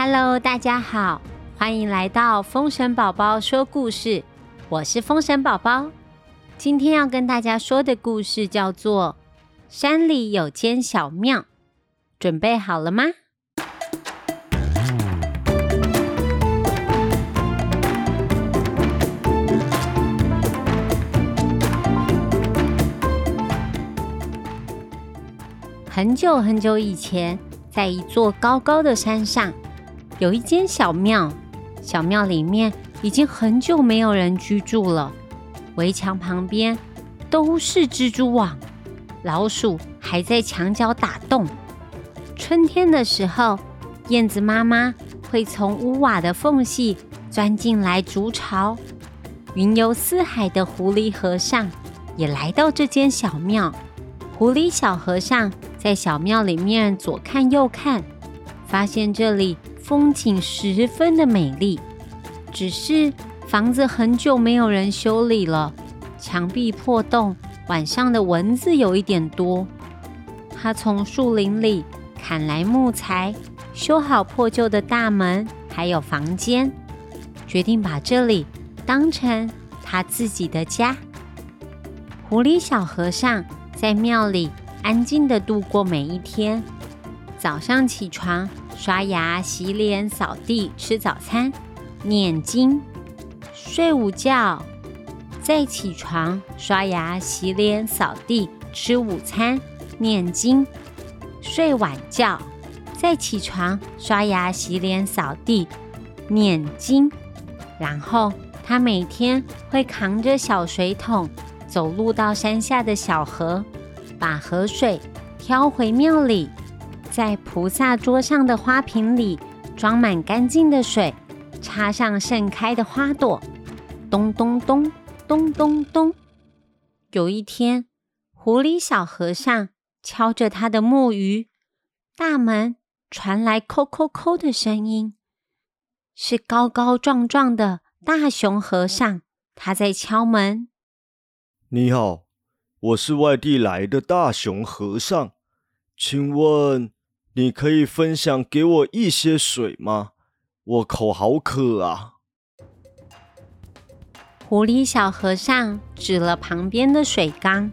Hello，大家好，欢迎来到风神宝宝说故事。我是风神宝宝，今天要跟大家说的故事叫做《山里有间小庙》，准备好了吗？很久很久以前，在一座高高的山上，有一间小庙。小庙里面已经很久没有人居住了，围墙旁边都是蜘蛛网，老鼠还在墙角打洞。春天的时候，燕子妈妈会从屋瓦的缝隙钻进来筑巢。云游四海的狐狸和尚也来到这间小庙。狐狸小和尚。在小庙里面左看右看，发现这里风景十分的美丽。只是房子很久没有人修理了，墙壁破洞，晚上的蚊子有一点多。他从树林里砍来木材，修好破旧的大门，还有房间，决定把这里当成他自己的家。狐狸小和尚在庙里。安静的度过每一天。早上起床，刷牙、洗脸、扫地、吃早餐、念经、睡午觉，再起床，刷牙、洗脸、扫地、吃午餐、念经、睡晚觉，再起床，刷牙、洗脸、扫地、念经。然后他每天会扛着小水桶，走路到山下的小河。把河水挑回庙里，在菩萨桌上的花瓶里装满干净的水，插上盛开的花朵。咚咚咚咚咚咚。有一天，狐狸小和尚敲着他的木鱼，大门传来“叩叩叩”的声音，是高高壮壮的大熊和尚，他在敲门。你好。我是外地来的大熊和尚，请问你可以分享给我一些水吗？我口好渴啊！狐狸小和尚指了旁边的水缸，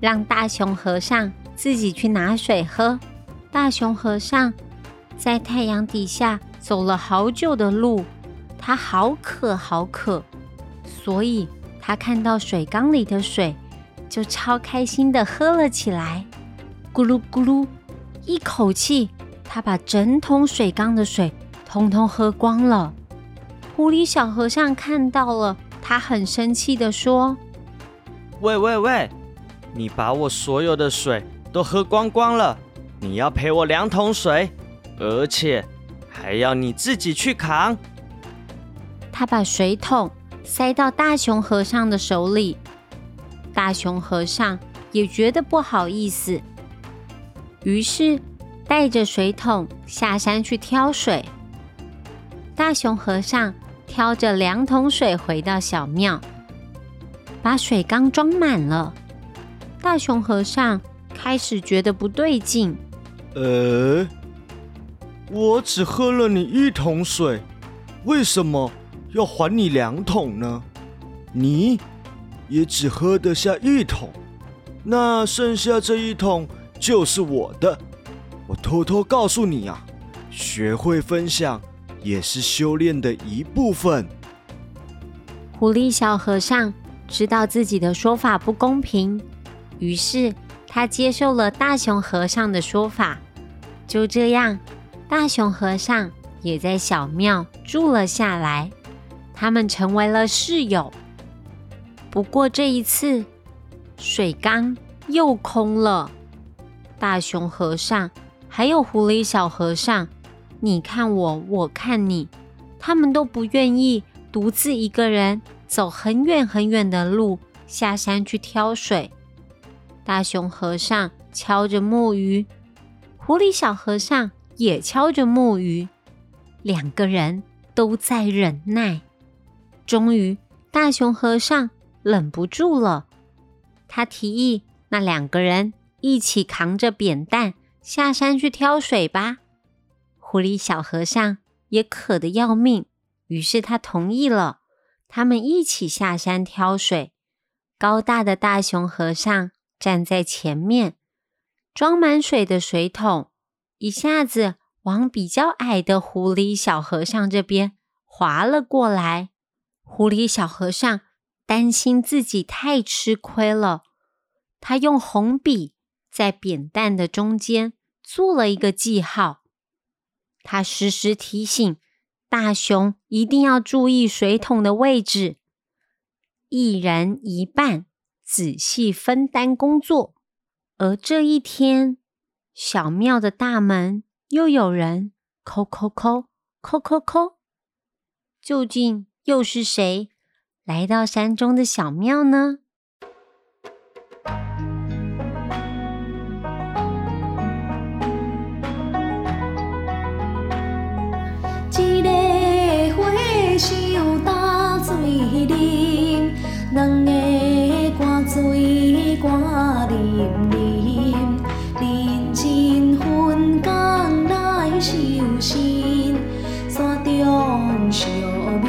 让大熊和尚自己去拿水喝。大熊和尚在太阳底下走了好久的路，他好渴好渴，所以他看到水缸里的水。就超开心的喝了起来，咕噜咕噜，一口气，他把整桶水缸的水通通喝光了。狐狸小和尚看到了，他很生气的说：“喂喂喂，你把我所有的水都喝光光了，你要赔我两桶水，而且还要你自己去扛。”他把水桶塞到大熊和尚的手里。大熊和尚也觉得不好意思，于是带着水桶下山去挑水。大熊和尚挑着两桶水回到小庙，把水缸装满了。大熊和尚开始觉得不对劲，呃，我只喝了你一桶水，为什么要还你两桶呢？你？也只喝得下一桶，那剩下这一桶就是我的。我偷偷告诉你啊，学会分享也是修炼的一部分。狐狸小和尚知道自己的说法不公平，于是他接受了大熊和尚的说法。就这样，大熊和尚也在小庙住了下来，他们成为了室友。不过这一次，水缸又空了。大熊和尚还有狐狸小和尚，你看我，我看你，他们都不愿意独自一个人走很远很远的路下山去挑水。大熊和尚敲着木鱼，狐狸小和尚也敲着木鱼，两个人都在忍耐。终于，大熊和尚。忍不住了，他提议：“那两个人一起扛着扁担下山去挑水吧。”狐狸小和尚也渴得要命，于是他同意了。他们一起下山挑水。高大的大熊和尚站在前面，装满水的水桶一下子往比较矮的狐狸小和尚这边滑了过来。狐狸小和尚担心自己太吃亏了，他用红笔在扁担的中间做了一个记号。他时时提醒大熊一定要注意水桶的位置。一人一半，仔细分担工作。而这一天，小庙的大门又有人叩叩叩叩叩叩。究竟又是谁来到山中的小庙呢？啉，两个赶水赶啉啉，认真分工来修身，山中小庙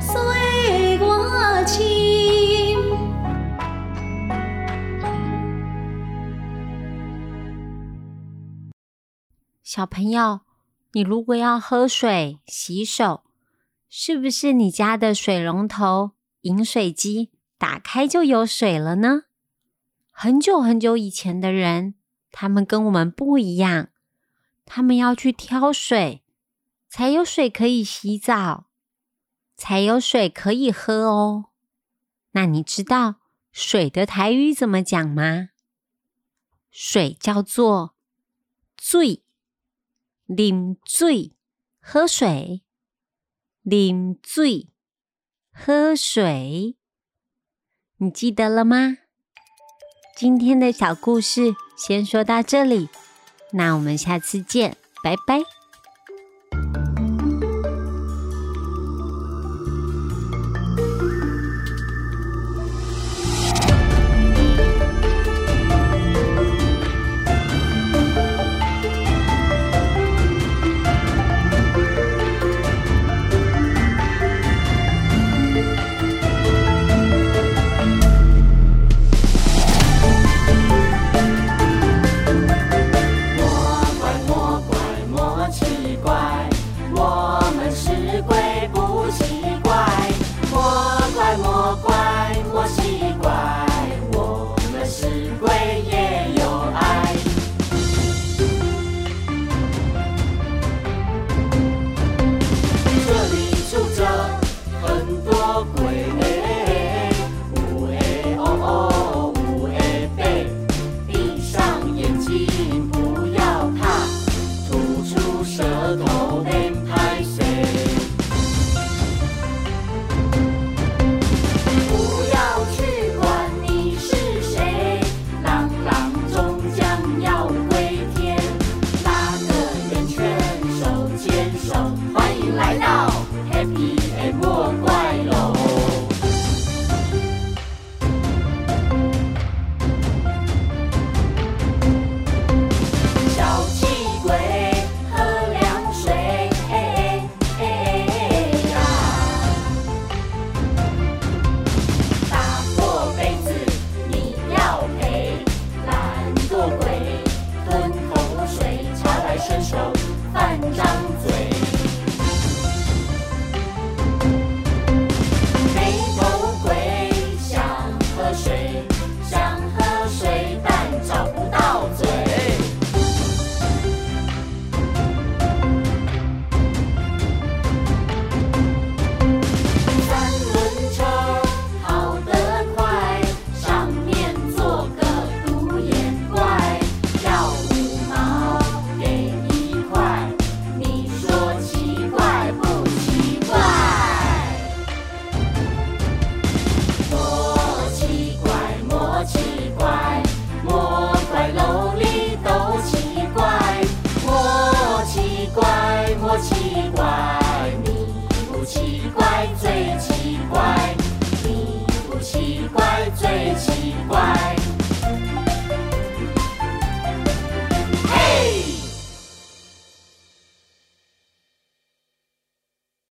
随我亲。小朋友，你如果要喝水、洗手，是不是你家的水龙头、饮水机打开就有水了呢？很久很久以前的人，他们跟我们不一样，他们要去挑水，才有水可以洗澡，才有水可以喝哦。那你知道水的台语怎么讲吗？水叫做“醉”。啉水，喝水，啉水，喝水，你记得了吗？今天的小故事先说到这里，那我们下次见，拜拜。